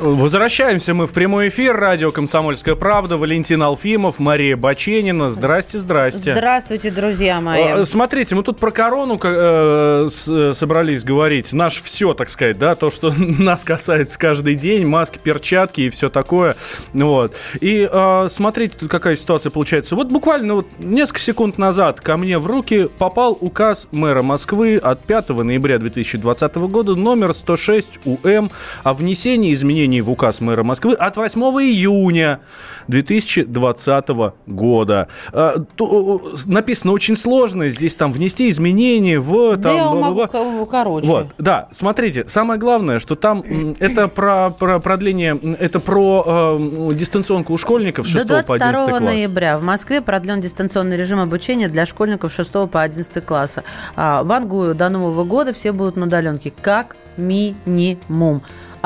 Возвращаемся мы в прямой эфир. Радио «Комсомольская правда». Валентин Алфимов, Мария Баченина. Здрасте, здрасте. Здравствуйте, друзья мои. Э, Смотрите, мы тут про корону э, с- собрались говорить. Наш все, так сказать, да, то, что нас касается каждый день, маски, перчатки и все такое. Вот. И э, смотрите, тут какая ситуация получается. Вот буквально вот несколько секунд назад ко мне в руки попал указ мэра Москвы от 5 ноября 2020 года номер 106 УМ о внесении изменений в указ мэра Москвы от 8 июня 2020 года. Э, написано очень сложно, здесь там внести изменения в... Да Там, бла-бла-бла. могу ко- короче. Вот, да, смотрите, самое главное, что там это про, про продление, это про э, дистанционку у школьников с 6 До по 11 22 класс. ноября в Москве продлен дистанционный режим обучения для школьников 6 по 11 класса. А в Ангую до Нового года все будут на удаленке, как минимум.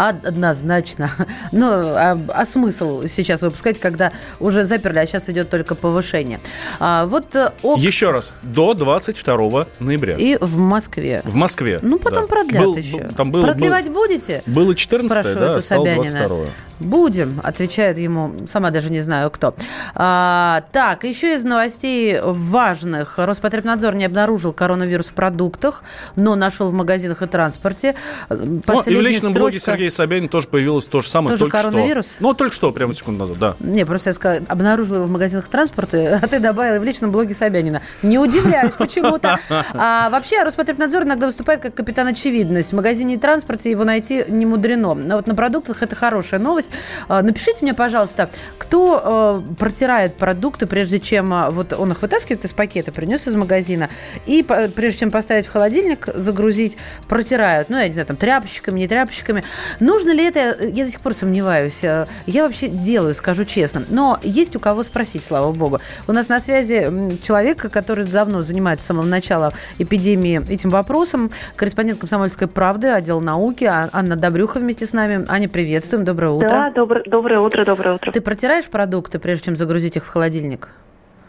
Од- Однозначно. Ну, а, а смысл сейчас выпускать, когда уже заперли, а сейчас идет только повышение. А, вот э, ок- Еще раз, до 22 ноября. и в Москве. В Москве. Ну, потом да. продлят Был- еще. Там было, Продлевать будете? был- было 14 Спрашивают да, у Собянина. 22 Будем, отвечает ему, сама даже не знаю кто. А, так, еще из новостей важных. Роспотребнадзор не обнаружил коронавирус в продуктах, но нашел в магазинах и транспорте. Ну, и в Последняя личном блоге строчка- Сергея Собянина тоже появилось то же самое. Тоже только коронавирус? Что. Ну, только что, прямо секунду назад, да. Не, просто я сказала, обнаружила его в магазинах транспорта, а ты добавила в личном блоге Собянина. Не удивляюсь почему-то. А вообще Роспотребнадзор иногда выступает как капитан очевидность. В магазине и транспорте его найти не мудрено. Но вот на продуктах это хорошая новость. А, Напишите мне, пожалуйста, кто э, протирает продукты, прежде чем а, вот он их вытаскивает из пакета, принес из магазина, и прежде чем поставить в холодильник, загрузить, протирают. Ну, я не знаю, там тряпочками, не тряпочками. Нужно ли это? Я до сих пор сомневаюсь. Э, Я вообще делаю, скажу честно. Но есть у кого спросить, слава богу. У нас на связи человек, который давно занимается с самого начала эпидемии этим вопросом, корреспондент «Комсомольской правды», отдел науки, А- Анна Добрюха вместе с нами. Аня, приветствуем, доброе утро. Да, добр- доброе утро, доброе утро. Ты протираешь продукты, прежде чем загрузить их в холодильник?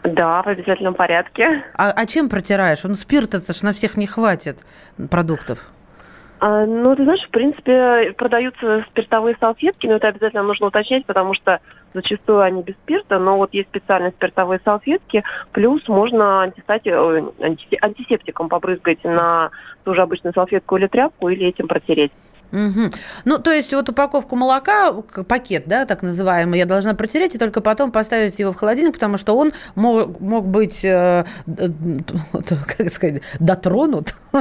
Да, в обязательном порядке. А, а чем протираешь? Ну, спирта это ж на всех не хватит продуктов. А, ну, ты знаешь, в принципе, продаются спиртовые салфетки, но это обязательно нужно уточнять, потому что зачастую они без спирта, но вот есть специальные спиртовые салфетки, плюс можно анти- антисептиком побрызгать на ту же обычную салфетку или тряпку, или этим протереть. Мгм. Ну, то есть вот упаковку молока, пакет, да, так называемый, я должна протереть и только потом поставить его в холодильник, потому что он мог, мог быть, э, д- как сказать, дотронут.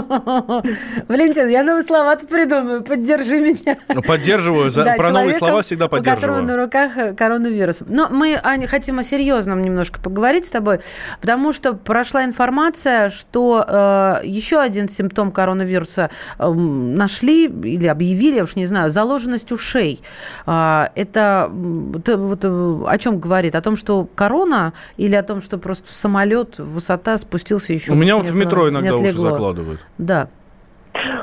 Валентин, я новые слова придумаю, поддержи меня. Ну, Поддерживаю, за- Да, про новые слова всегда У которого поддерживаю. на руках э, коронавирус. Но мы, Аня, хотим о серьезном немножко поговорить с тобой, потому что прошла информация, что э, еще один симптом коронавируса эм, нашли или объявили, я уж не знаю, заложенность ушей. А, это это вот, э, о чем говорит? О том, что корона или о том, что просто самолет, высота спустился еще? У меня вот в метро иногда уши закладывают. Да.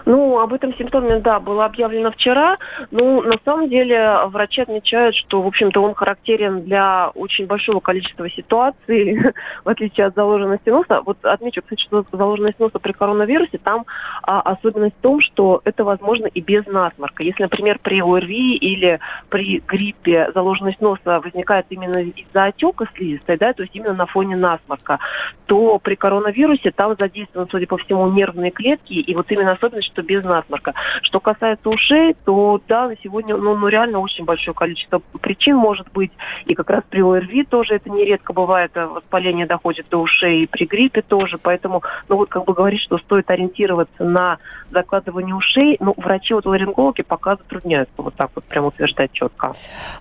Ну, об этом симптоме, да, было объявлено вчера. Ну, на самом деле, врачи отмечают, что, в общем-то, он характерен для очень большого количества ситуаций, в отличие от заложенности носа. Вот отмечу, кстати, что заложенность носа при коронавирусе, там а, особенность в том, что это возможно и без насморка. Если, например, при ОРВИ или при гриппе заложенность носа возникает именно из-за отека слизистой, да, то есть именно на фоне насморка, то при коронавирусе там задействованы, судя по всему, нервные клетки, и вот именно особенность, что без насморка. Что касается ушей, то да, на сегодня, ну, ну реально очень большое количество причин может быть, и как раз при ОРВИ тоже это нередко бывает, э, воспаление доходит до ушей, и при гриппе тоже, поэтому, ну вот как бы говорить, что стоит ориентироваться на закладывание ушей, ну, врачи, вот ларингологи пока затрудняются вот так вот прям утверждать четко.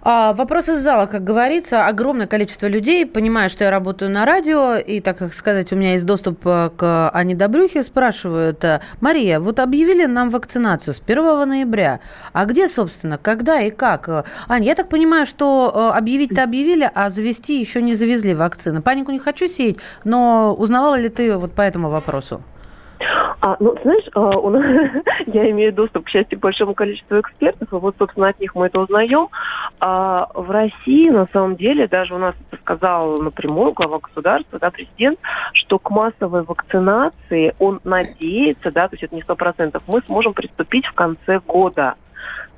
А, вопрос из зала, как говорится, огромное количество людей, понимая, что я работаю на радио, и, так как сказать, у меня есть доступ э, к Ане Добрюхе, спрашивают, э, Мария, вот объявили нам вакцинацию с 1 ноября, а где, собственно, когда и как? Аня, я так понимаю, что э, объявить-то объявили, а завести еще не завезли вакцины. Панику не хочу сеять, но узнавала ли ты вот по этому вопросу? А, ну, знаешь, а, у нас, я имею доступ, к счастью, к большому количеству экспертов, и вот, собственно, от них мы это узнаем. А в России, на самом деле, даже у нас это сказал напрямую глава государства, да, президент, что к массовой вакцинации он надеется, да, то есть это не сто процентов, мы сможем приступить в конце года.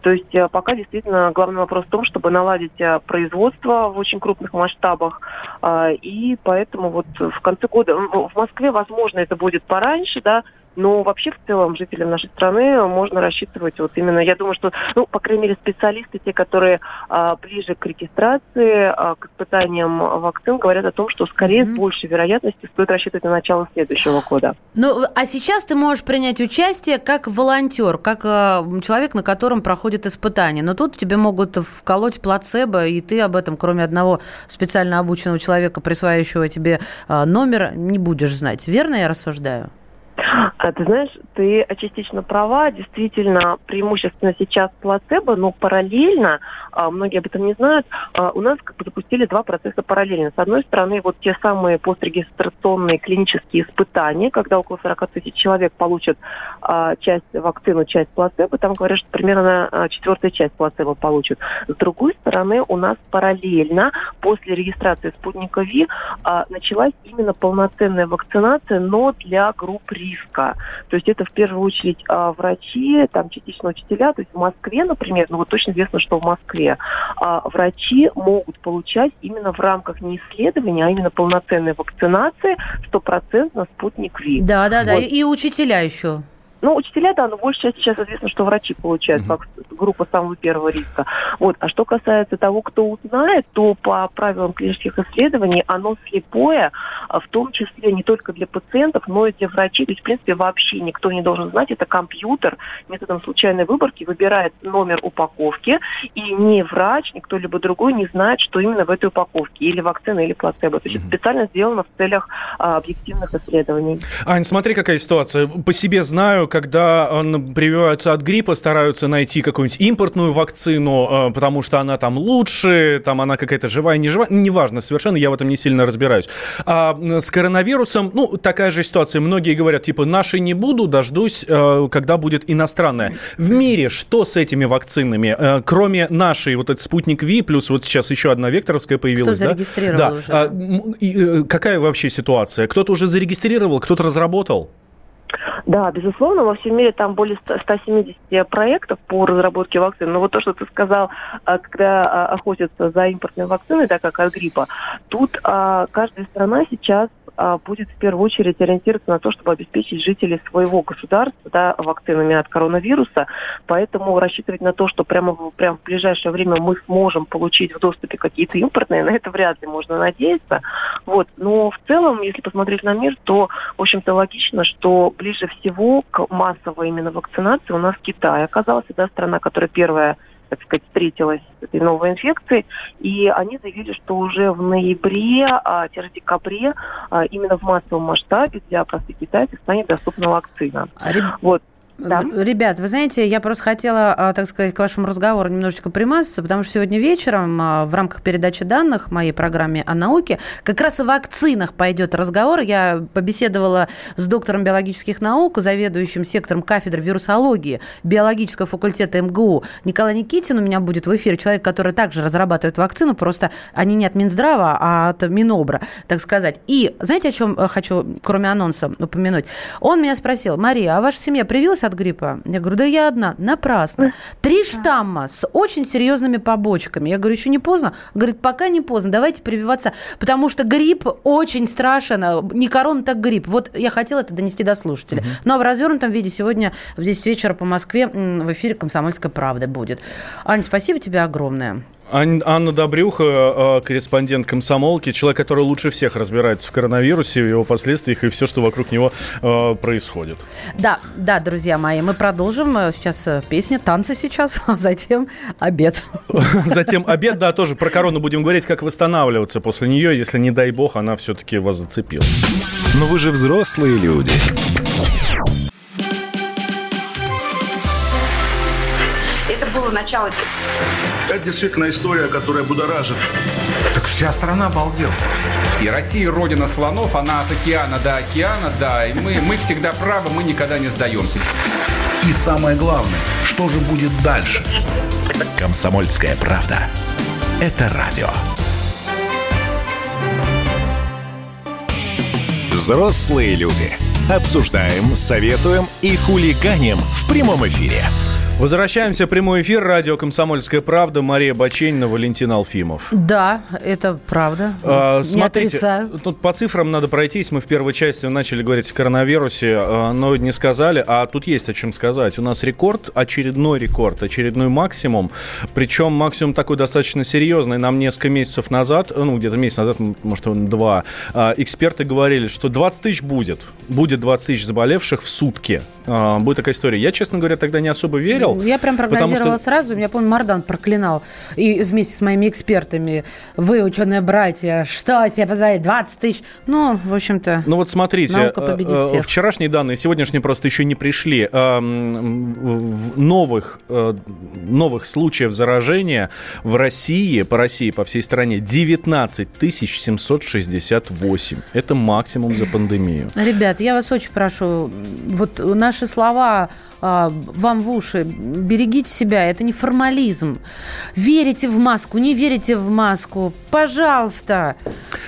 То есть э, пока действительно главный вопрос в том, чтобы наладить э, производство в очень крупных масштабах. А, и поэтому вот в конце года в Москве, возможно, это будет пораньше, да, но вообще в целом жителям нашей страны можно рассчитывать вот именно, я думаю, что, ну, по крайней мере, специалисты, те, которые а, ближе к регистрации, а, к испытаниям вакцин, говорят о том, что скорее mm-hmm. с большей вероятностью стоит рассчитывать на начало следующего года. Ну, а сейчас ты можешь принять участие как волонтер, как а, человек, на котором проходит испытание. Но тут тебе могут вколоть плацебо, и ты об этом, кроме одного специально обученного человека, присваивающего тебе а, номер, не будешь знать. Верно я рассуждаю? А, ты знаешь, ты частично права. Действительно, преимущественно сейчас плацебо, но параллельно, а, многие об этом не знают, а, у нас как бы запустили два процесса параллельно. С одной стороны, вот те самые пострегистрационные клинические испытания, когда около 40 тысяч человек получат часть вакцины, часть плацебо. Там говорят, что примерно четвертая часть плацебо получат. С другой стороны, у нас параллельно после регистрации спутника ВИ началась именно полноценная вакцинация, но для групп риска. То есть это в первую очередь а, врачи, там частично учителя. То есть в Москве, например, ну вот точно известно, что в Москве а, врачи могут получать именно в рамках не исследования, а именно полноценной вакцинации стопроцентно спутник ВИ. Да, да, да. Вот. И учителя еще. Ну, учителя, да, но больше сейчас известно, что врачи получают uh-huh. группу самого первого риска. Вот. А что касается того, кто узнает, то по правилам клинических исследований оно слепое, а в том числе не только для пациентов, но и для врачей. То есть, в принципе, вообще никто не должен знать. Это компьютер методом случайной выборки выбирает номер упаковки, и ни врач, ни кто-либо другой не знает, что именно в этой упаковке, или вакцина, или плацебо. То есть это специально сделано в целях а, объективных исследований. Ань, смотри, какая ситуация. По себе знаю, когда прививаются от гриппа, стараются найти какую-нибудь импортную вакцину, э, потому что она там лучше, там она какая-то живая, не живая, неважно совершенно, я в этом не сильно разбираюсь. А с коронавирусом, ну, такая же ситуация. Многие говорят, типа, наши не буду, дождусь, э, когда будет иностранная. В мире что с этими вакцинами? Э, кроме нашей, вот этот спутник Ви, плюс вот сейчас еще одна векторовская появилась. Кто зарегистрировал да? уже? Да. А, какая вообще ситуация? Кто-то уже зарегистрировал, кто-то разработал? Да, безусловно, во всем мире там более 170 проектов по разработке вакцин. Но вот то, что ты сказал, а, когда а, охотятся за импортной вакциной, так как от гриппа, тут а, каждая страна сейчас будет в первую очередь ориентироваться на то, чтобы обеспечить жителей своего государства да, вакцинами от коронавируса. Поэтому рассчитывать на то, что прямо, прямо в ближайшее время мы сможем получить в доступе какие-то импортные, на это вряд ли можно надеяться. Вот. Но в целом, если посмотреть на мир, то, в общем-то, логично, что ближе всего к массовой именно вакцинации у нас Китай оказался, да, страна, которая первая так сказать, встретилась с этой новой инфекцией, и они заявили, что уже в ноябре-декабре а, именно в массовом масштабе для простых китайцев станет доступна вакцина. А, вот. Да. Ребят, вы знаете, я просто хотела, а, так сказать, к вашему разговору немножечко примазаться, потому что сегодня вечером а, в рамках передачи данных в моей программе о науке как раз о вакцинах пойдет разговор. Я побеседовала с доктором биологических наук, заведующим сектором кафедры вирусологии биологического факультета МГУ. Николай Никитин у меня будет в эфире, человек, который также разрабатывает вакцину, просто они не от Минздрава, а от Минобра, так сказать. И знаете, о чем э, хочу, кроме анонса, упомянуть? Он меня спросил, Мария, а ваша семья привилась от гриппа? Я говорю, да я одна. Напрасно. Три штамма с очень серьезными побочками. Я говорю, еще не поздно? Говорит, пока не поздно, давайте прививаться, потому что грипп очень страшен. Не корона, так грипп. Вот я хотела это донести до слушателя. Угу. Ну, а в развернутом виде сегодня в 10 вечера по Москве в эфире «Комсомольская правда» будет. Аня, спасибо тебе огромное. Анна Добрюха, э, корреспондент комсомолки, человек, который лучше всех разбирается в коронавирусе, в его последствиях и все, что вокруг него э, происходит. Да, да, друзья мои, мы продолжим. Э, сейчас песня, танцы сейчас, а затем обед. Затем обед, да, тоже про корону будем говорить, как восстанавливаться после нее, если, не дай бог, она все-таки вас зацепила. Но вы же взрослые люди. Это было начало это действительно история, которая будоражит. Так вся страна обалдела. И Россия родина слонов, она от океана до океана, да. И мы, мы всегда правы, мы никогда не сдаемся. И самое главное, что же будет дальше? Комсомольская правда. Это радио. Взрослые люди. Обсуждаем, советуем и хулиганим в прямом эфире. Возвращаемся в прямой эфир. Радио «Комсомольская правда». Мария Баченина, Валентин Алфимов. Да, это правда. А, Не смотрите, отрицаю. тут по цифрам надо пройтись. Мы в первой части начали говорить о коронавирусе, а, но не сказали. А тут есть о чем сказать. У нас рекорд, очередной рекорд, очередной максимум. Причем максимум такой достаточно серьезный. Нам несколько месяцев назад, ну, где-то месяц назад, может, два, а, эксперты говорили, что 20 тысяч будет. Будет 20 тысяч заболевших в сутки. А, Будет такая история. Я, честно говоря, тогда не особо верил. Я прям прогнозировала что- сразу. Я помню, Мардан проклинал. И вместе с моими экспертами. Вы, ученые братья, что себе позволяет? 20 тысяч. Ну, в общем-то... Ну вот смотрите, э, э, вчерашние данные, сегодняшние просто еще не пришли. Эм, новых, э, новых случаев заражения в России, по России, по всей стране, 19 768. Это максимум за пандемию. Ребят, я вас очень прошу, вот наши слова вам в уши, берегите себя, это не формализм. Верите в маску, не верите в маску, пожалуйста.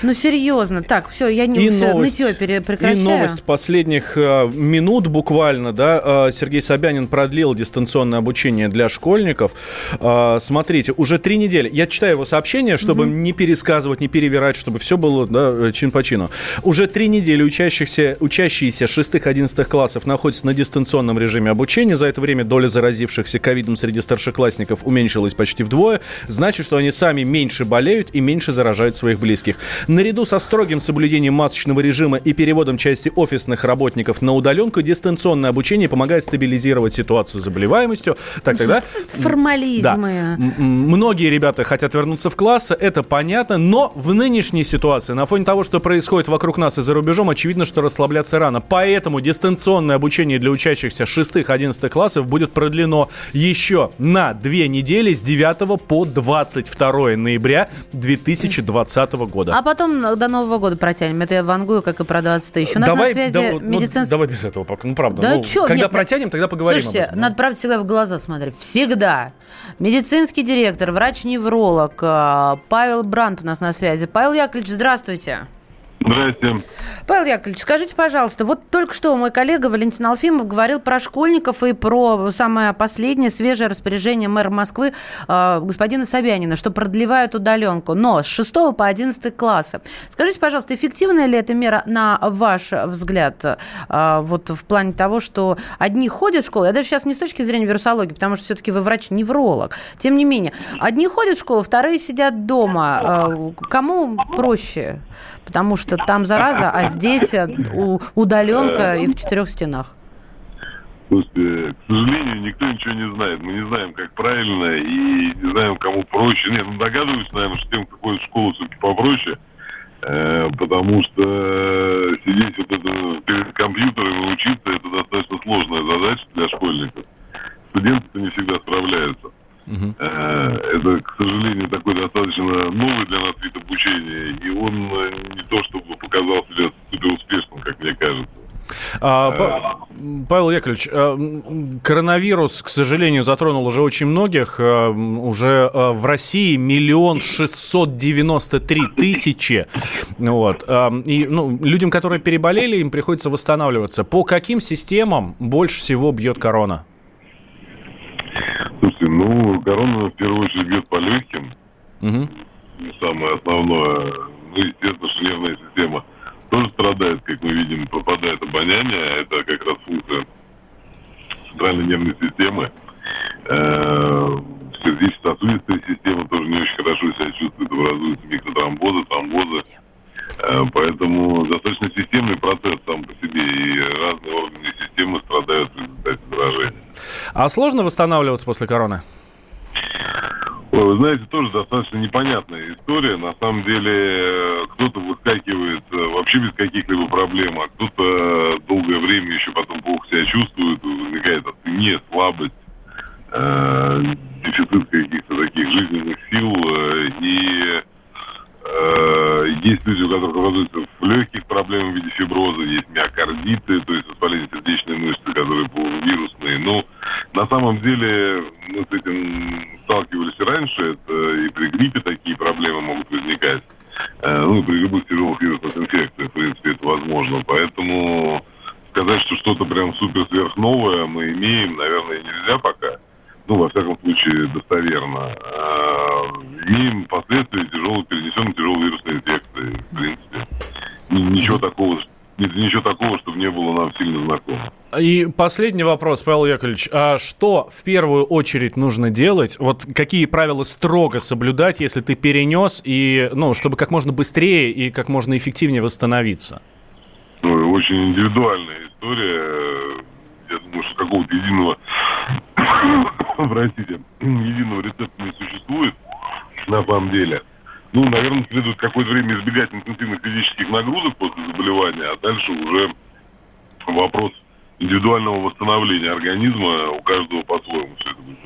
Ну, серьезно. Так, все, я не И всё, новость, нытье прекращаю. и новость последних э, минут буквально, да, э, Сергей Собянин продлил дистанционное обучение для школьников. Э, смотрите, уже три недели. Я читаю его сообщение, чтобы не пересказывать, не перевирать, чтобы все было да, чин по чину. Уже три недели учащихся, учащиеся 6-11 классов находятся на дистанционном режиме обучения. За это время доля заразившихся ковидом среди старшеклассников уменьшилась почти вдвое. Значит, что они сами меньше болеют и меньше заражают своих близких. Наряду со строгим соблюдением масочного режима и переводом части офисных работников на удаленку, дистанционное обучение помогает стабилизировать ситуацию с заболеваемостью. Так, тогда... Формализмы. М- Многие ребята хотят вернуться в классы, это понятно, но в нынешней ситуации, на фоне того, что происходит вокруг нас и за рубежом, очевидно, что расслабляться рано. Поэтому дистанционное обучение для учащихся 6-11 классов будет продлено еще на две недели с 9 по 22 ноября 2020 года. А потом до Нового года протянем. Это я вангую, как и про 20 тысяч. У нас на связи да, ну, медицинский... давай без этого пока, ну правда. Да ну, чё, когда нет, протянем, тогда поговорим Слушайте, об этом. надо, правда, всегда в глаза смотреть. Всегда. Медицинский директор, врач-невролог э, Павел Брант у нас на связи. Павел Яковлевич, здравствуйте. Здрасте. Павел Яковлевич, скажите, пожалуйста, вот только что мой коллега Валентин Алфимов говорил про школьников и про самое последнее свежее распоряжение мэра Москвы э, господина Собянина, что продлевают удаленку, но с 6 по 11 классы. Скажите, пожалуйста, эффективная ли эта мера на ваш взгляд э, вот в плане того, что одни ходят в школу, я даже сейчас не с точки зрения вирусологии, потому что все-таки вы врач-невролог, тем не менее, одни ходят в школу, вторые сидят дома. Э, Кому проще? Потому что там зараза, а здесь э, удаленка и в четырех стенах. К сожалению, никто ничего не знает. Мы не знаем, как правильно, и не знаем, кому проще. Нет, ну догадываюсь, наверное, что тем, в школу, все-таки попроще. Э, потому что сидеть вот это перед компьютером и учиться, это достаточно сложная задача для школьников. Студенты не всегда справляются. Э, Это, к сожалению, такой достаточно новый для нас вид обучения, и он э, не то чтобы показал себя супер успешным, как мне кажется. А, Па- Павел Яковлевич, коронавирус, к сожалению, затронул уже очень многих. Уже в России миллион шестьсот девяносто три тысячи. Вот. И ну, людям, которые переболели, им приходится восстанавливаться. По каким системам больше всего бьет корона? Слушайте, ну, корона в первую очередь бьет по легким, Мгм. самое основное. Ну, естественно, что нервная система тоже страдает, как мы видим, пропадает обоняние, а это как раз функция центральной нервной системы. Э, Сердечно-сосудистая система тоже не очень хорошо себя чувствует, образуются микротромбозы, тромбозы. Э, Поэтому достаточно системный процесс сам по себе, и разные органы и системы страдают в результате заражения. А сложно восстанавливаться после короны? Вы знаете, тоже достаточно непонятная история. На самом деле, э, кто-то выскакивает э, вообще без каких-либо проблем, а кто-то долгое время еще потом плохо себя чувствует, возникает астения, слабость, э, дефицит каких-то таких жизненных сил. э, и э, Э, есть люди, у которых образуются в легких проблемах в виде фиброза, есть миокардиты, то есть воспаление сердечной мышцы, которые вирусные. Ну, на самом деле, мы с этим сталкивались и раньше, это и при гриппе такие проблемы могут возникать. Э, ну, при любых тяжелых вирусных инфекциях, в принципе, это возможно. Поэтому сказать, что что-то прям супер сверхновое мы имеем, наверное, нельзя пока ну, во всяком случае, достоверно. А, имеем последствия тяжелой, перенесенной тяжелой вирусной инфекции, в принципе. Ничего такого, ничего такого, чтобы не было нам сильно знакомо. И последний вопрос, Павел Яковлевич. А что в первую очередь нужно делать? Вот какие правила строго соблюдать, если ты перенес, и, ну, чтобы как можно быстрее и как можно эффективнее восстановиться? Ну, очень индивидуальная история. Я думаю, что какого-то единого простите, единого рецепта не существует на самом деле. Ну, наверное, следует какое-то время избегать интенсивных физических нагрузок после заболевания, а дальше уже вопрос индивидуального восстановления организма у каждого по-своему все это будет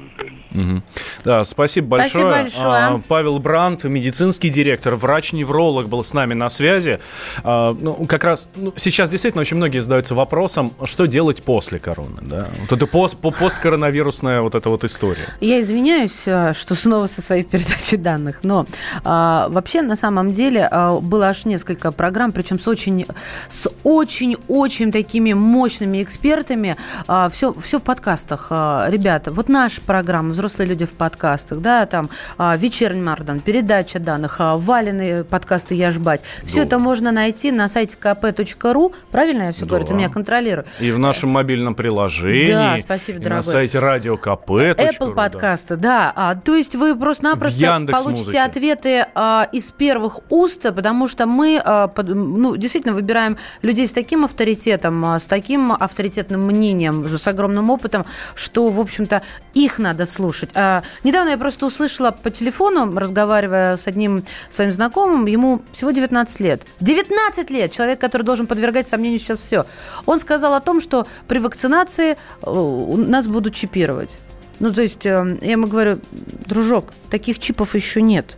Угу. Да, спасибо большое. Спасибо большое. А, Павел Брант, медицинский директор, врач-невролог был с нами на связи. А, ну, как раз ну, сейчас действительно очень многие задаются вопросом, что делать после короны. Да? Вот это пост, посткоронавирусная вот эта вот история. Я извиняюсь, а, что снова со своей передачей данных, но а, вообще на самом деле а, было аж несколько программ, причем с очень, с очень-очень такими мощными экспертами. А, все, все в подкастах. А, ребята, вот наша программа «Взрослые люди в подкастах», да, там а, «Вечерний Мардан», передача данных, а, Валины подкасты «Я жбать». Все Да. это можно найти на сайте kp.ru. Правильно я все говорю? Ты Да. меня контролируй. И в нашем мобильном приложении. Да, спасибо, дорогой. на сайте радио КП. Apple подкасты, да. А, то есть вы просто-напросто получите ответы а, из первых уст, потому что мы а, под- ну, действительно выбираем людей с таким авторитетом, а, с таким авторитетным мнением, с огромным опытом, что, в общем-то, их надо слушать. А, недавно я просто услышала по телефону, разговаривая с одним своим знакомым, ему всего 19 лет. 19 лет! Человек, который должен подвергать сомнению сейчас все. Он сказал о том, что при вакцинации э, нас будут чипировать. Ну, то есть, э, я ему говорю, дружок, таких чипов еще нет.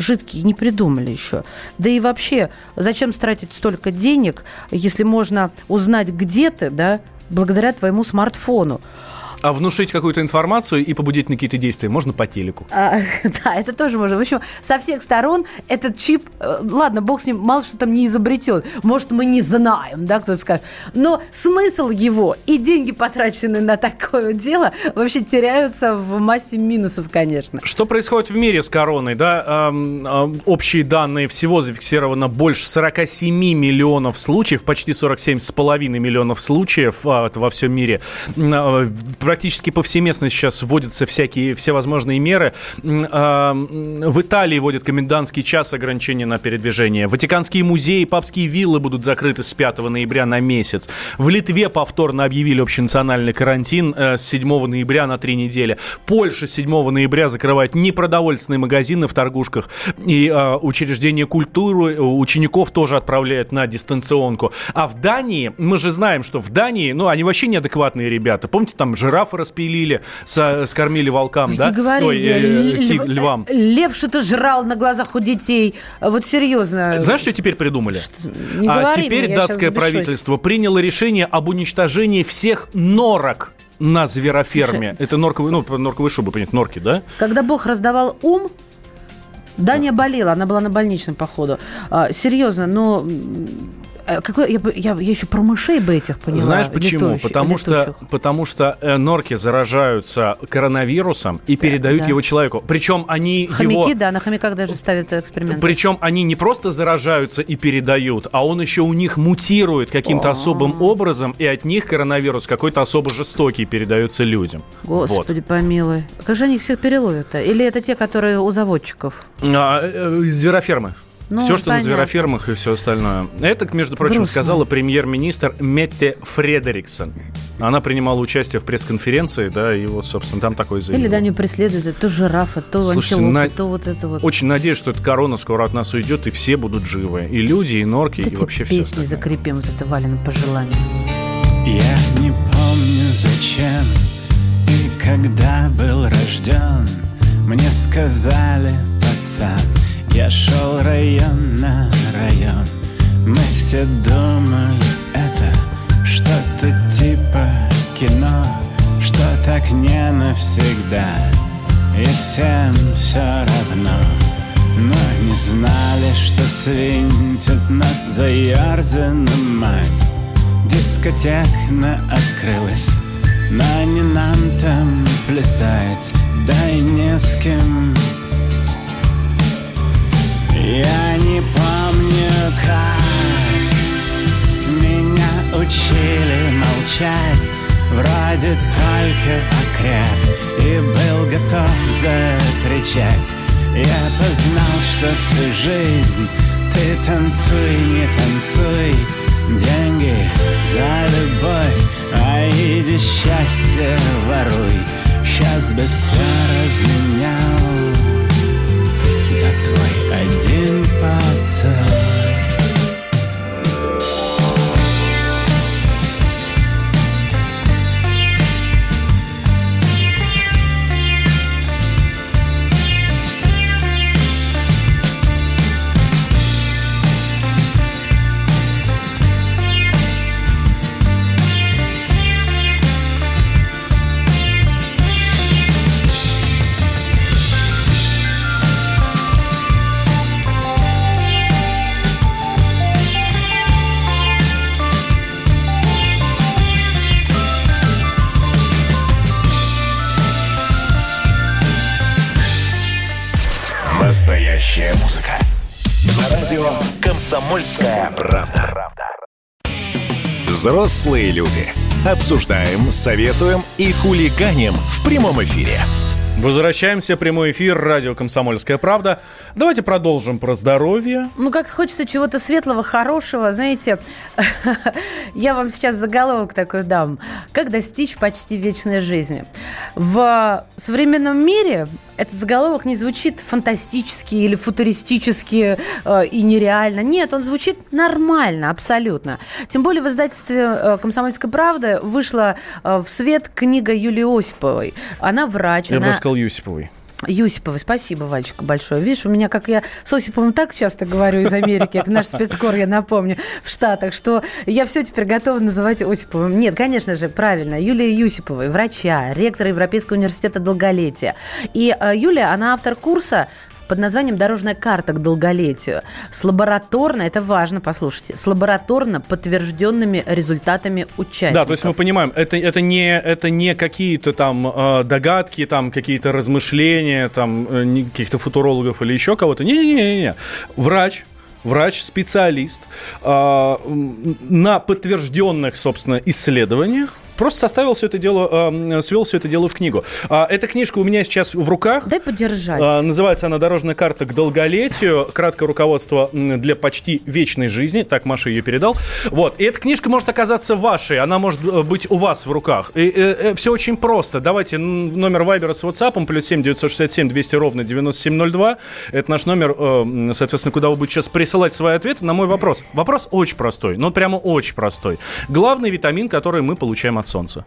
Жидкие не придумали еще. Да и вообще, зачем тратить столько денег, если можно узнать, где ты, да, благодаря твоему смартфону. А внушить какую-то информацию и побудить на какие-то действия можно по телеку. А, да, это тоже можно. В общем, со всех сторон этот чип, э, ладно, бог с ним, мало что там не изобретен. Может, мы не знаем, да, кто-то скажет. Но смысл его и деньги, потраченные на такое дело, вообще теряются в массе минусов, конечно. Что происходит в мире с короной, да? Эм, эм, общие данные всего зафиксировано больше 47 миллионов случаев, почти 47,5 миллионов случаев а, это во всем мире. Практически повсеместно сейчас вводятся всякие всевозможные меры. А, В Италии вводят комендантский час ограничения на передвижение. Ватиканские музеи, папские виллы будут закрыты с 5 ноября на месяц. В Литве повторно объявили общенациональный карантин э, с 7 ноября на три недели. Польша с 7 ноября закрывает непродовольственные магазины в торгушках. И э, учреждения культуры э, учеников тоже отправляют на дистанционку. А в Дании, мы же знаем, что в Дании, ну, они вообще неадекватные ребята. Помните, там жирафы распилили, со- скормили волкам, да? Говори, Ой, э, тиг- львам. Лев что-то жрал на глазах у детей. Вот серьезно. Знаешь, что теперь придумали? Не а теперь мне, датское правительство приняло решение об уничтожении всех норок на звероферме. Это норковые, ну, норковые шубы, понятно, норки, да? Когда Бог раздавал ум, Даня болела, она была на больничном, походу. А, серьезно, но... э, Какой, я, я, я еще про мышей бы этих поняла. Знаешь почему? летучих- потому, что, потому что э, норки заражаются коронавирусом и передают да. его человеку. Причем они Хомяки, его... да, на хомяках даже ставят эксперименты. Причем они не просто заражаются и передают, а он еще у них мутирует каким-то особым образом, и от них коронавирус какой-то особо жестокий передается людям. Вот. Господи, помилуй. Как же они их всех переловят-то? Или это те, которые у заводчиков? А, э, зверофермы. Ну, все, что понятно. на зверофермах и все остальное. Это, между прочим, Грустно. сказала премьер-министр Метте Фредериксон. Она принимала участие в пресс-конференции, да, и вот, собственно, там такое заявление. Или Даню преследуют, это то жирафа, то Слушайте, на- то вот это вот. Очень надеюсь, что эта корона скоро от нас уйдет, и все будут живы. И люди, и норки, и Эти вообще все песни закрепим, вот это Валина пожелание. Я не помню зачем и когда был рожден Мне сказали, я шел район все думали, это что-то типа кино, что так не навсегда, и всем все равно. Но не знали, что свинтит нас в заерзанную мать. Дискотекна открылась, но не нам там плясать, да и не с кем. Я не помню, как меня учили молчать, вроде только окреп, и был готов закричать. Я познал, что всю жизнь ты танцуй, не танцуй, деньги за любовь, а иди счастье воруй. Сейчас бы все разменял один поцелуй. «Комсомольская правда». Взрослые люди. Обсуждаем, советуем и хулиганим в прямом эфире. Возвращаемся. Прямой эфир. Радио «Комсомольская правда». Давайте продолжим про здоровье. Ну, как хочется чего-то светлого, хорошего. Знаете, я вам сейчас заголовок такой дам. Как достичь почти вечной жизни? В современном мире этот заголовок не звучит фантастически или футуристически э, и нереально. Нет, он звучит нормально, абсолютно. Тем более в издательстве э, «Комсомольская правда» вышла э, в свет книга Юлии Осиповой. Она врач. Я она... бы сказал Юсиповой. Юсиповой, спасибо, Вальчика, большое. Видишь, у меня, как я с Осиповым так часто говорю из Америки, это наш спецкор, я напомню, в Штатах, что я все теперь готова называть Осиповым. Нет, конечно же, правильно, Юлия Юсиповой, врача, ректора Европейского университета долголетия. И э, Юлия, она автор курса под названием «Дорожная карта к долголетию». С лабораторно, это важно, послушайте, с лабораторно подтвержденными результатами участников. Да, то есть мы понимаем, это, это, не, это не какие-то там э, догадки, там какие-то размышления, там э, каких-то футурологов или еще кого-то. Не-не-не. Врач, врач-специалист э, м, на подтвержденных, собственно, исследованиях просто составил все это дело, э, свел все это дело в книгу. А, эта книжка у меня сейчас в руках. Дай поддержать. А, Называется она «Дорожная карта к долголетию». Краткое руководство для почти вечной жизни. Так Маша ее передал. Вот. И эта книжка может оказаться вашей. Она может э, быть у вас в руках. И, все очень просто. Давайте номер Вайбера с WhatsApp. Плюс 7 967 200 ровно 9702. Это наш номер, э, соответственно, куда вы будете сейчас присылать свои ответы на мой вопрос. Вопрос очень простой. Ну, прямо очень простой. Главный витамин, который мы получаем от солнца.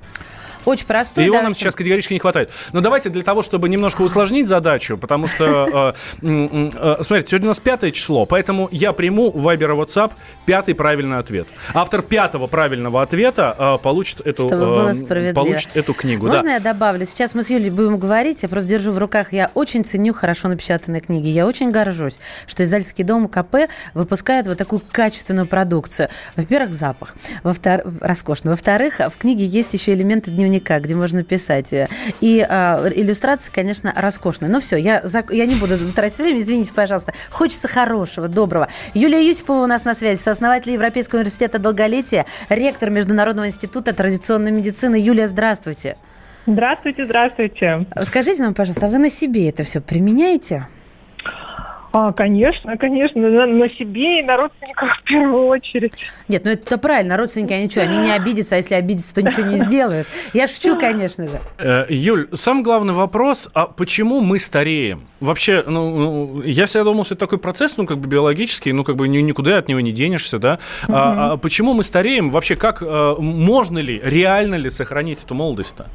Очень простой. И его нам сейчас категорически не хватает. Но давайте для того, чтобы немножко усложнить задачу, потому что, э, э, смотрите, сегодня у нас пятое число, поэтому я приму в Viber и WhatsApp пятый правильный ответ. Автор пятого правильного ответа э, получит эту, получит эту книгу. Можно я добавлю? Сейчас мы с Юлей будем говорить, я просто держу в руках. Я очень ценю хорошо напечатанные книги. Я очень горжусь, что издательский дом КП выпускает вот такую качественную продукцию. Во-первых, запах. Во-вторых, роскошно. Во-вторых, в книге есть еще элементы дневника, где можно писать. И а, иллюстрации, конечно, роскошные. Ну все, я, я не буду тратить время, извините, пожалуйста. Хочется хорошего, доброго. Юлия Юсипова у нас на связи, сооснователь Европейского университета долголетия, ректор Международного института традиционной медицины. Юлия, здравствуйте. Здравствуйте, здравствуйте. Скажите нам, пожалуйста, а вы на себе это все применяете? А, конечно, конечно, на, на себе и на родственниках в первую очередь. Нет, ну это правильно, родственники, они что, они не обидятся, а если обидятся, то ничего не сделают. Я шучу, конечно же. Э, Юль, самый главный вопрос, а почему мы стареем? Вообще, ну, ну, я всегда думал, что это такой процесс, ну, как бы биологический, ну, как бы ни- никуда от него не денешься, да? А, а почему мы стареем? Вообще, как, э, можно ли, реально ли сохранить эту молодость-то?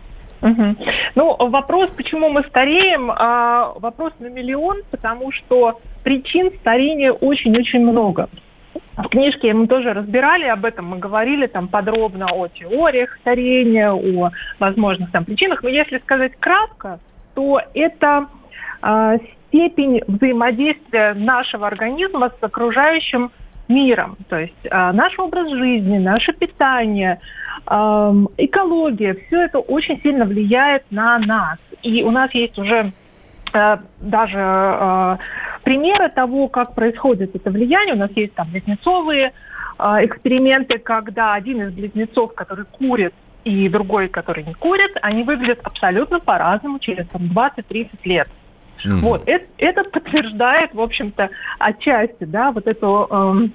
Мгм. Ну, вопрос, почему мы стареем, а, вопрос на миллион, потому что причин старения очень-очень много. в книжке мы тоже разбирали об этом, мы говорили там подробно о теориях старения, о возможных там причинах. Но если сказать кратко, то это э, степень взаимодействия нашего организма с окружающим миром. То есть э, наш образ жизни, наше питание, э, экология, все это очень сильно влияет на нас. И у нас есть уже э, даже э, примеры того, как происходит это влияние. У нас есть там близнецовые э, эксперименты, когда один из близнецов, который курит, и другой, который не курит, они выглядят абсолютно по-разному через там, 20-30 лет. Mm-hmm. Вот, это, это подтверждает, в общем-то, отчасти, да, вот эту, эм,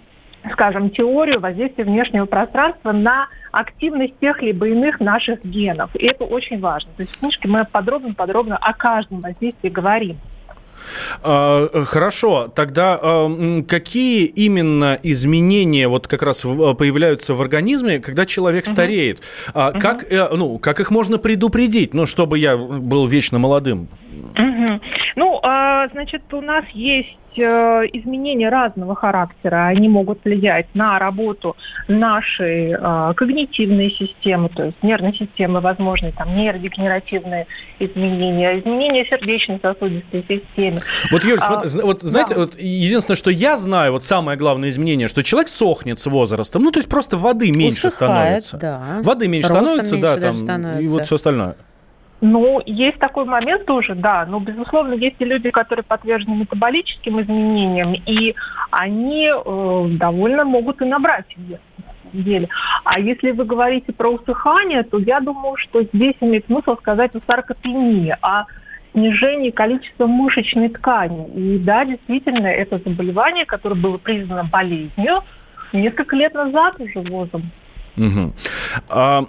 скажем, теорию воздействия внешнего пространства на активность тех либо иных наших генов. И это очень важно. То есть в книжке мы подробно-подробно о каждом воздействии говорим. А, хорошо, тогда а, какие именно изменения вот как раз появляются в организме, когда человек стареет? Угу. Как, угу. ну, как их можно предупредить, ну, чтобы я был вечно молодым? Угу. Ну, значит, у нас есть Э, изменения разного характера. Они могут влиять на работу нашей э, когнитивной системы, то есть нервной системы, возможны там нейродегенеративные изменения, изменения сердечно-сосудистой системы. Вот, Юль, а, вот знаете, да. вот единственное, что я знаю, вот самое главное изменение, что человек сохнет с возрастом, ну, то есть просто воды меньше Усыхает, становится. Да. Воды меньше Ростом становится, меньше да, там, становится. и вот все остальное. Ну, есть такой момент тоже, да. Но, безусловно, есть и люди, которые подвержены метаболическим изменениям, и они э, довольно могут и набрать вес деле. А если вы говорите про усыхание, то я думаю, что здесь имеет смысл сказать о саркопении, о снижении количества мышечной ткани. И да, действительно, это заболевание, которое было признано болезнью несколько лет назад уже возом. Угу. А,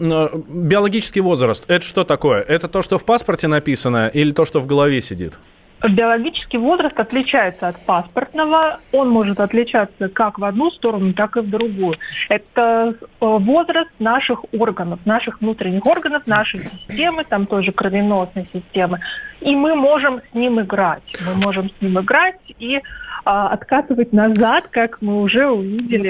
биологический возраст это что такое? Это то, что в паспорте написано, или то, что в голове сидит? Биологический возраст отличается от паспортного. Он может отличаться как в одну сторону, так и в другую. Это э, возраст наших органов, наших внутренних органов, нашей системы, там тоже кровеносной системы. И мы можем с ним играть. Мы можем с ним играть и а, откатывать назад, как мы уже увидели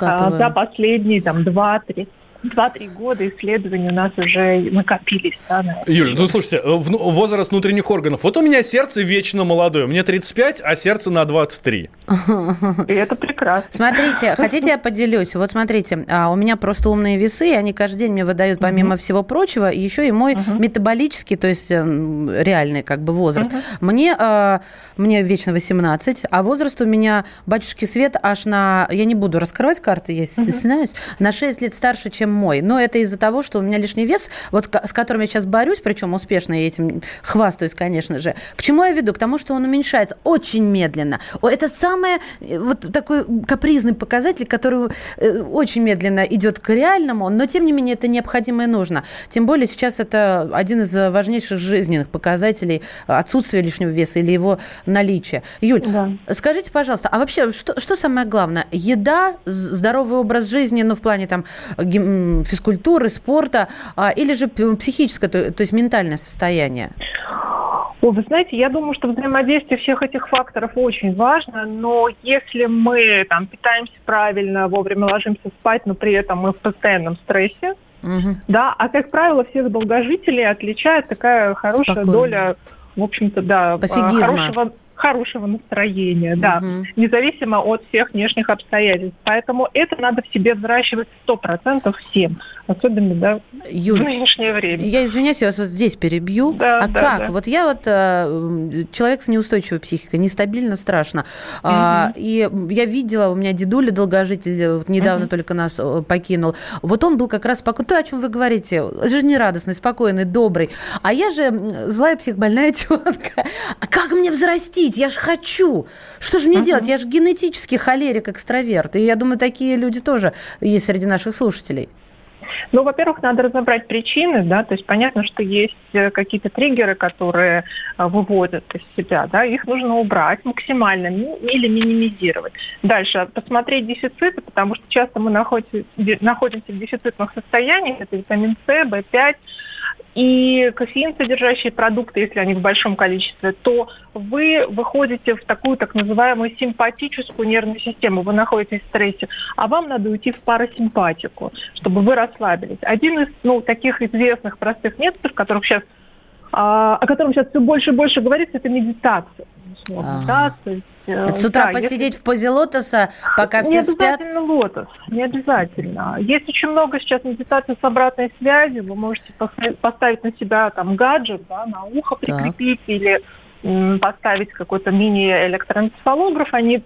а, за последние там два-три 2-3 года исследований у нас уже накопились. Да, на Юля, ну слушайте, э, возраст внутренних органов. Вот у меня сердце вечно молодое. Мне 35, а сердце на 23. И это прекрасно. Смотрите, хотите я поделюсь? Вот смотрите, а, у меня просто умные весы, и они каждый день мне выдают, помимо всего прочего, еще и мой метаболический, то есть эм, реальный как бы возраст. Мне, а, мне вечно 18, а возраст у меня, батюшки Свет, аж на... Я не буду раскрывать карты, я стесняюсь. На 6 лет старше, чем мой. Но это из-за того, что у меня лишний вес, вот с которым я сейчас борюсь, причем успешно и этим хвастаюсь, конечно же. К чему я веду? К тому, что он уменьшается очень медленно. Это самый э, вот такой капризный показатель, который э, очень медленно идет к реальному, но тем не менее это необходимо и нужно. Тем более сейчас это один из важнейших жизненных показателей отсутствия лишнего веса или его наличия. Юль, да. скажите, пожалуйста, а вообще что, что самое главное? Еда, здоровый образ жизни, ну в плане там физкультуры, спорта, а, или же психическое, то, то есть ментальное состояние? О, вы знаете, я думаю, что взаимодействие всех этих факторов очень важно, но если мы там питаемся правильно, вовремя ложимся спать, но при этом мы в постоянном стрессе, угу. да, а как правило всех долгожителей отличает такая хорошая Спокойно. доля, в общем-то, да, Пофигизма. хорошего хорошего настроения, да, угу. независимо от всех внешних обстоятельств. Поэтому это надо в себе взращивать сто процентов всем, особенно, да, Юль, в нынешнее время. Я извиняюсь, я вас вот здесь перебью. Да, а да, как? Да. Вот я вот э, человек с неустойчивой психикой, нестабильно, страшно. Угу. А, и я видела, у меня дедуля долгожитель вот недавно угу. только нас э, покинул. Вот он был как раз спокойный. То, о чем вы говорите, жизнерадостный, спокойный, добрый. А я же злая психбольная тетка. А как мне взрастить? я же хочу. Что же мне uh-huh. делать? Я же генетически холерик, экстраверт. И я думаю, такие люди тоже есть среди наших слушателей. Ну, во-первых, надо разобрать причины, да, то есть понятно, что есть э, какие-то триггеры, которые э, выводят из себя, да, их нужно убрать максимально или минимизировать. Дальше посмотреть дефициты, потому что часто мы находимся в дефицитных состояниях, это витамин С, В5, и кофеин содержащие продукты, если они в большом количестве, то вы выходите в такую так называемую симпатическую нервную систему. Вы находитесь в стрессе, а вам надо уйти в парасимпатику, чтобы вы расслабились. Один из ну, таких известных простых методов, которых сейчас, о котором сейчас все больше и больше говорится, это медитация. Медитация, это с утра да, посидеть если... в позе лотоса, пока все спят? Не обязательно лотос, не обязательно. Есть очень много сейчас медитаций с обратной связью. Вы можете поставить на себя там гаджет, да, на ухо прикрепить так. или поставить какой-то мини-электроэнцефалограф. Они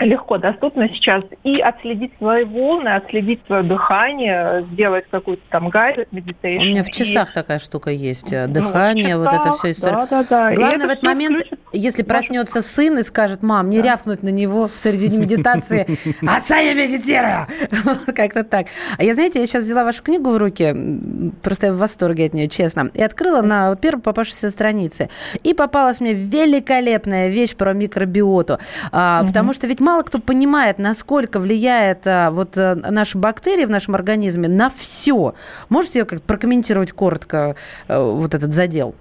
легко доступно сейчас и отследить свои волны, отследить свое дыхание, сделать какую-то там гайд, медитацию. У меня в часах и... такая штука есть. Э, ну, дыхание, ну, часах, вот это все история. Да, да, да. Главное в этот момент, включит... если проснется сын и скажет, мам, не да. рявкнуть на него в середине медитации, отца я медитирую! Как-то так. А я, знаете, я сейчас взяла вашу книгу в руки, просто я в восторге от нее, честно, и открыла на первой попавшейся странице. И попалась мне великолепная вещь про микробиоту. Потому что ведь мало кто понимает, насколько влияет а, вот а, наши бактерии в нашем организме на все. Можете как прокомментировать коротко а, вот этот задел?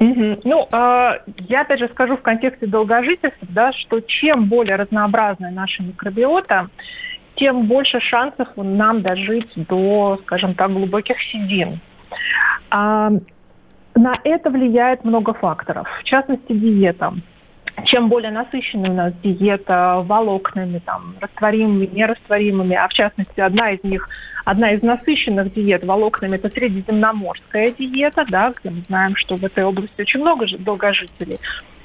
Угу. Ну, э, я опять же скажу в контексте долгожительства, да, что чем более разнообразная наша микробиота, тем больше шансов нам дожить до, скажем так, глубоких седин. А, на это влияет много факторов, в частности диета чем более насыщенная у нас диета волокнами, там, растворимыми, нерастворимыми, а в частности одна из них, одна из насыщенных диет волокнами – это средиземноморская диета, да, где мы знаем, что в этой области очень много долгожителей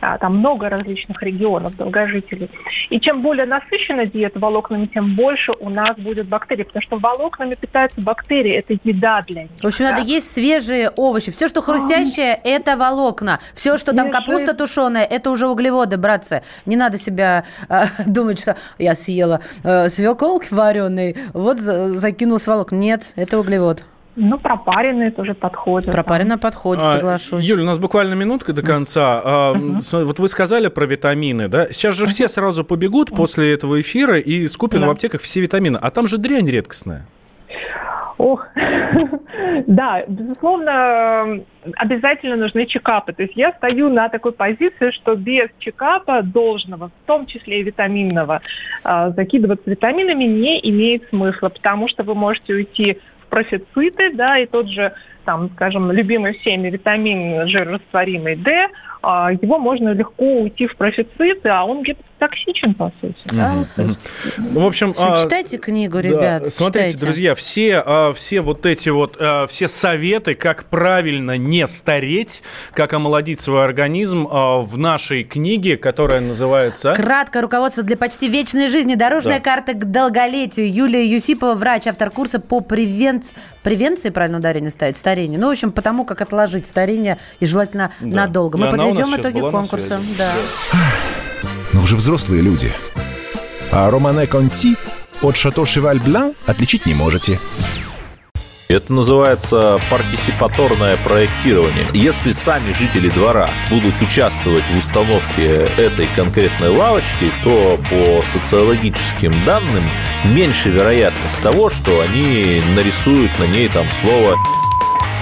а, там много различных регионов долгожителей. И чем более насыщенная диета волокнами, тем больше у нас будет бактерий, потому что волокнами питаются бактерии, это еда для них. В общем, да? надо есть свежие овощи. Все, что хрустящее, это волокна. Все, что там капуста тушеная, это уже углеводы, братцы. Не надо себя э, думать, что я съела э, свеколки вареный, вот закинул с волокна. Нет, это углевод. Ну, пропаренные тоже подходят. Пропаренные подходят, а, соглашусь. Юля, у нас буквально минутка до конца. А, uh-huh. Вот вы сказали про витамины, да? Сейчас же uh-huh. все сразу побегут uh-huh. после этого эфира и скупят uh-huh. в аптеках все витамины. А там же дрянь редкостная. Ох, да, безусловно, обязательно нужны чекапы. То есть я стою на такой позиции, что без чекапа должного, в том числе и витаминного, а, закидываться витаминами не имеет смысла, потому что вы можете уйти профициты, да, и тот же, там, скажем, любимый всеми витамин жирорастворимый D, а, его можно легко уйти в профициты, а он где-то токсичен, по сути. Да? Угу. Ну, в общем... А, читайте книгу, ребят. Да, смотрите, читайте. друзья, все, а, все вот эти вот, все советы, как правильно не стареть, как омолодить свой организм в нашей книге, которая называется... Краткое руководство для почти вечной жизни. Дорожная да. карта к долголетию. Юлия Юсипова, врач, автор курса по превенции, превенции, правильно ударение ставить, старению. Ну, в общем, потому как отложить старение и желательно да. надолго. Мы подведем итоги конкурса. Да. Но уже взрослые люди. А Романе Конти от Шато Шеваль Блан отличить не можете. Это называется партисипаторное проектирование. Если сами жители двора будут участвовать в установке этой конкретной лавочки, то по социологическим данным меньше вероятность того, что они нарисуют на ней там слово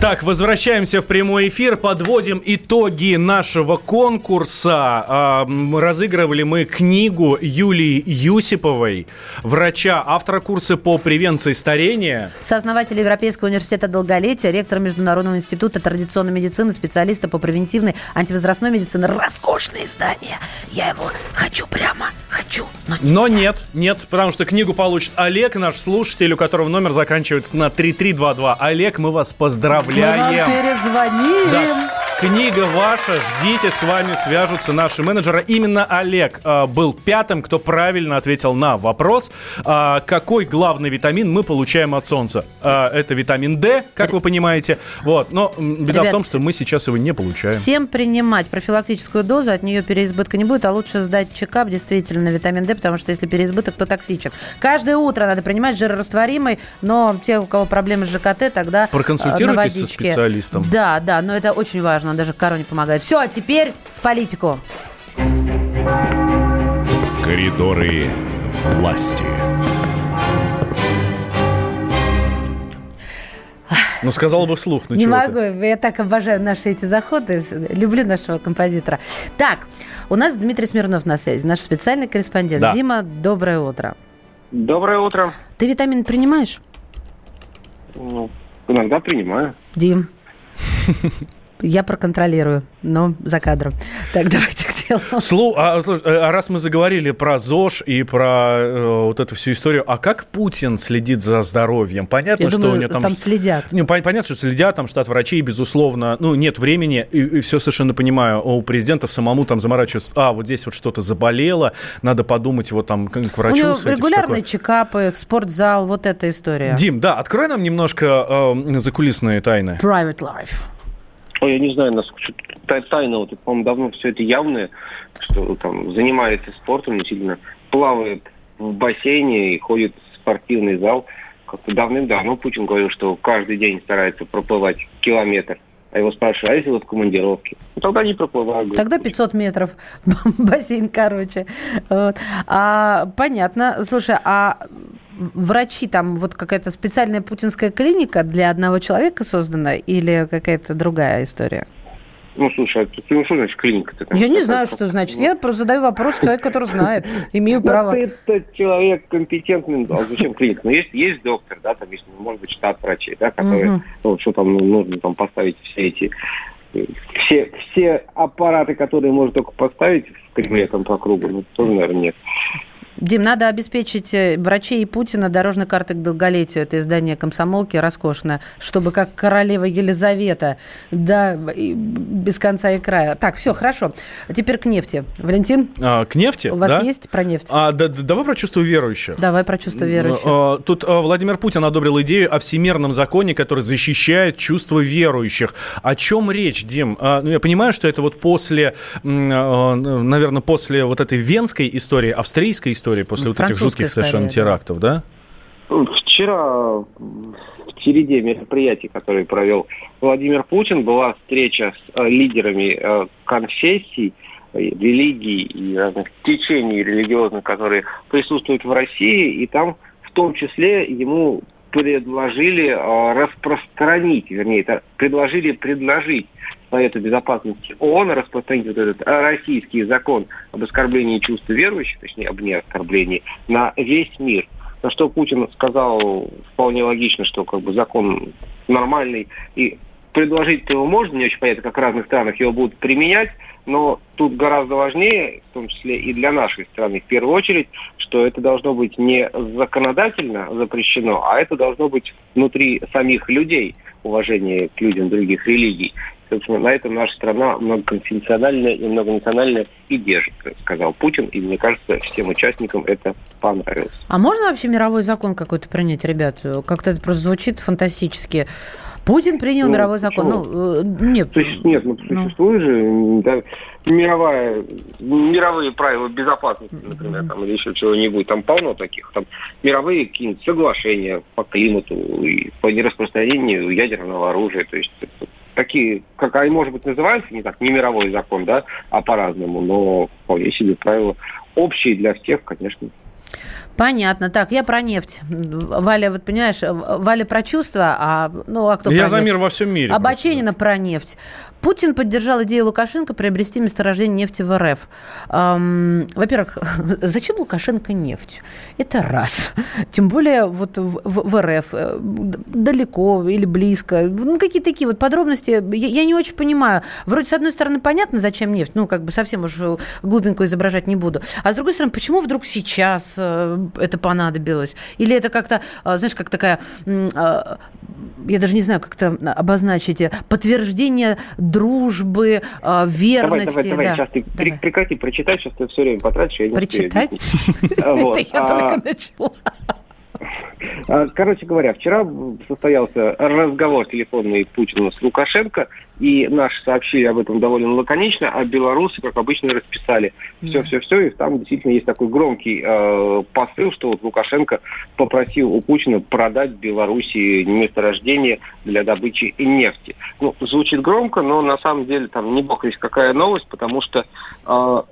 Так, возвращаемся в прямой эфир, подводим итоги нашего конкурса. Разыгрывали мы книгу Юлии Юсиповой, врача, автора курса по превенции старения. Сооснователь Европейского университета долголетия, ректор Международного института традиционной медицины, специалиста по превентивной антивозрастной медицине. Роскошное издание. Я его хочу прямо, хочу, но нельзя. Но нет, нет, потому что книгу получит Олег, наш слушатель, у которого номер заканчивается на 3322. Олег, мы вас поздравляем поздравляем. Мы вам перезвоним. Да. Книга ваша, ждите, с вами свяжутся наши менеджеры. Именно Олег э, был пятым, кто правильно ответил на вопрос, э, какой главный витамин мы получаем от солнца. Э, это витамин D, как вы понимаете. Вот. Но беда Ребят, в том, что мы сейчас его не получаем. Всем принимать профилактическую дозу, от нее переизбытка не будет, а лучше сдать чекап действительно витамин D, потому что если переизбыток, то токсичен. Каждое утро надо принимать жирорастворимый, но те, у кого проблемы с ЖКТ, тогда Проконсультируйтесь со специалистом. Да, да, но это очень важно он даже короне помогает. Все, а теперь в политику. Коридоры власти. Ну, сказал бы вслух, ну Не могу, ты? я так обожаю наши эти заходы, люблю нашего композитора. Так, у нас Дмитрий Смирнов на связи, наш специальный корреспондент. Да. Дима, доброе утро. Доброе утро. Ты витамин принимаешь? Ну, иногда принимаю. Дим, я проконтролирую, но за кадром. Так, давайте к делу. Слу, а, а раз мы заговорили про ЗОЖ и про э, вот эту всю историю, а как Путин следит за здоровьем? Понятно, Я что думаю, у него там... там следят. Ну, понятно, что следят, там штат врачей, безусловно, ну, нет времени, и, и все совершенно понимаю. У президента самому там заморачиваться, а, вот здесь вот что-то заболело, надо подумать, вот там к врачу У него сходить, регулярные чекапы, спортзал, вот эта история. Дим, да, открой нам немножко э, закулисные тайны. Private life. Ой, я не знаю, насколько тайна, вот, по-моему, давно все это явное, что там занимается спортом, не сильно плавает в бассейне и ходит в спортивный зал. Как-то давным-давно Путин говорил, что каждый день старается проплывать километр. А его спрашивают, а если вот в командировке? Ну, тогда не проплываю. Тогда 500 метров бассейн, короче. Вот. А, понятно. Слушай, а врачи, там вот какая-то специальная путинская клиника для одного человека создана или какая-то другая история? Ну, слушай, а ты, что значит клиника? -то? Я не знаю, что значит. Я просто задаю вопрос человеку, который знает. Имею право. Ты, ты человек компетентный. А зачем клиника? Ну, есть, есть доктор, да, там есть, может быть, штат врачей, да, которые, ну, что там ну, нужно там поставить все эти все, все аппараты, которые можно только поставить в Кремле там по кругу, ну, тоже, наверное, нет. Дим, надо обеспечить э, врачей и Путина дорожной картой к долголетию. Это издание комсомолки роскошное, чтобы как королева Елизавета, да, без конца и края. Так, все, хорошо. Теперь к нефти. Валентин? А, к нефти? У вас да? есть про нефть? А, да, давай про чувство верующих. Давай про чувство верующих. А, тут а, Владимир Путин одобрил идею о всемирном законе, который защищает чувство верующих. О чем речь, Дим? А, ну, я понимаю, что это вот после, а, наверное, после вот этой венской истории, австрийской истории, истории после вот этих жутких совершенно терактов, да? Вчера в череде мероприятий, которые провел Владимир Путин, была встреча с э, лидерами э, конфессий, э, религий и разных течений религиозных, которые присутствуют в России, и там в том числе ему предложили распространить, вернее, это предложили предложить Совета Безопасности ООН распространить вот этот российский закон об оскорблении чувств верующих, точнее, об неоскорблении, на весь мир. На что Путин сказал вполне логично, что как бы закон нормальный и предложить его можно, не очень понятно, как в разных странах его будут применять, но тут гораздо важнее, в том числе и для нашей страны, в первую очередь, что это должно быть не законодательно запрещено, а это должно быть внутри самих людей уважение к людям других религий. Собственно, на этом наша страна многоконфессиональная и многонациональная и держит, сказал Путин. И мне кажется, всем участникам это понравилось. А можно вообще мировой закон какой-то принять, ребят? Как-то это просто звучит фантастически. Путин принял ну, мировой закон. Ну, э, нет. То есть, нет, ну, ну. существует же да, мировая, мировые правила безопасности, например, mm-hmm. там, или еще чего-нибудь. Там полно таких. Там мировые какие-нибудь соглашения по климату и по нераспространению ядерного оружия. То есть такие, как они, может быть, называются, не так, не мировой закон, да, а по-разному, но вполне себе правила общие для всех, конечно. Понятно. Так, я про нефть. Валя, вот понимаешь, Валя про чувства, а ну а кто Я про за нефть? мир во всем мире. А Баченина про нефть. Путин поддержал идею Лукашенко приобрести месторождение нефти в РФ. Эм, во-первых, зачем Лукашенко нефть? Это раз. Тем более вот в, в, в РФ э, далеко или близко. Ну, какие такие вот подробности. Я, я не очень понимаю. Вроде, с одной стороны, понятно, зачем нефть. Ну, как бы совсем уж глупенькую изображать не буду. А с другой стороны, почему вдруг сейчас? Это понадобилось? Или это как-то, а, знаешь, как такая, а, я даже не знаю, как это обозначить, подтверждение дружбы, а, верности? Давай, давай, давай, да. сейчас ты давай. прекрати прочитать, сейчас ты все время потратишь. Я не Прочитать? Это я только начала. А, короче говоря, вчера состоялся разговор телефонный Путина с Лукашенко, и наши сообщили об этом довольно лаконично, а белорусы, как обычно, расписали все-все-все, и там действительно есть такой громкий э, посыл, что вот Лукашенко попросил у Путина продать Белоруссии месторождение для добычи нефти. Ну, звучит громко, но на самом деле там не бог есть какая новость, потому что э,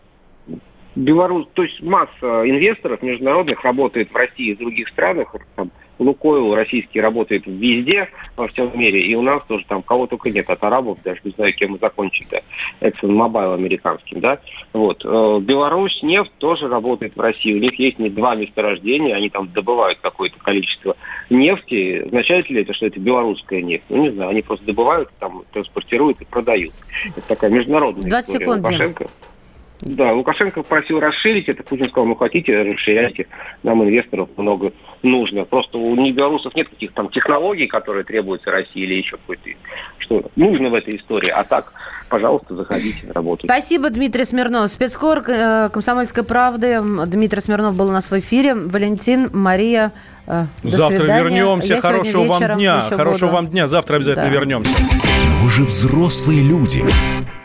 Беларусь, то есть масса инвесторов международных работает в России и в других странах. Там, Лукойл российский работает везде, во всем мире, и у нас тоже там кого только нет, от арабов, даже не знаю, кем мы закончили, ExxonMobil американским, да. Вот. Э, Беларусь нефть тоже работает в России, у них есть не два месторождения, они там добывают какое-то количество нефти. Означает ли это, что это белорусская нефть? Ну, не знаю, они просто добывают, там, транспортируют и продают. Это такая международная 20 история. секунд, Лукашенко. Да, Лукашенко просил расширить это, Путин сказал, ну хотите, расширяйте, нам инвесторов много нужно. Просто у белорусов нет каких-то там технологий, которые требуются России или еще какой-то, что нужно в этой истории. А так, пожалуйста, заходите, работайте. Спасибо, Дмитрий Смирнов. Спецкор э, «Комсомольской правды». Дмитрий Смирнов был у нас в эфире. Валентин, Мария, э, до Завтра свидания. вернемся. Я Хорошего вам дня. Хорошего буду. вам дня. Завтра обязательно Да. вернемся. Но вы же взрослые люди.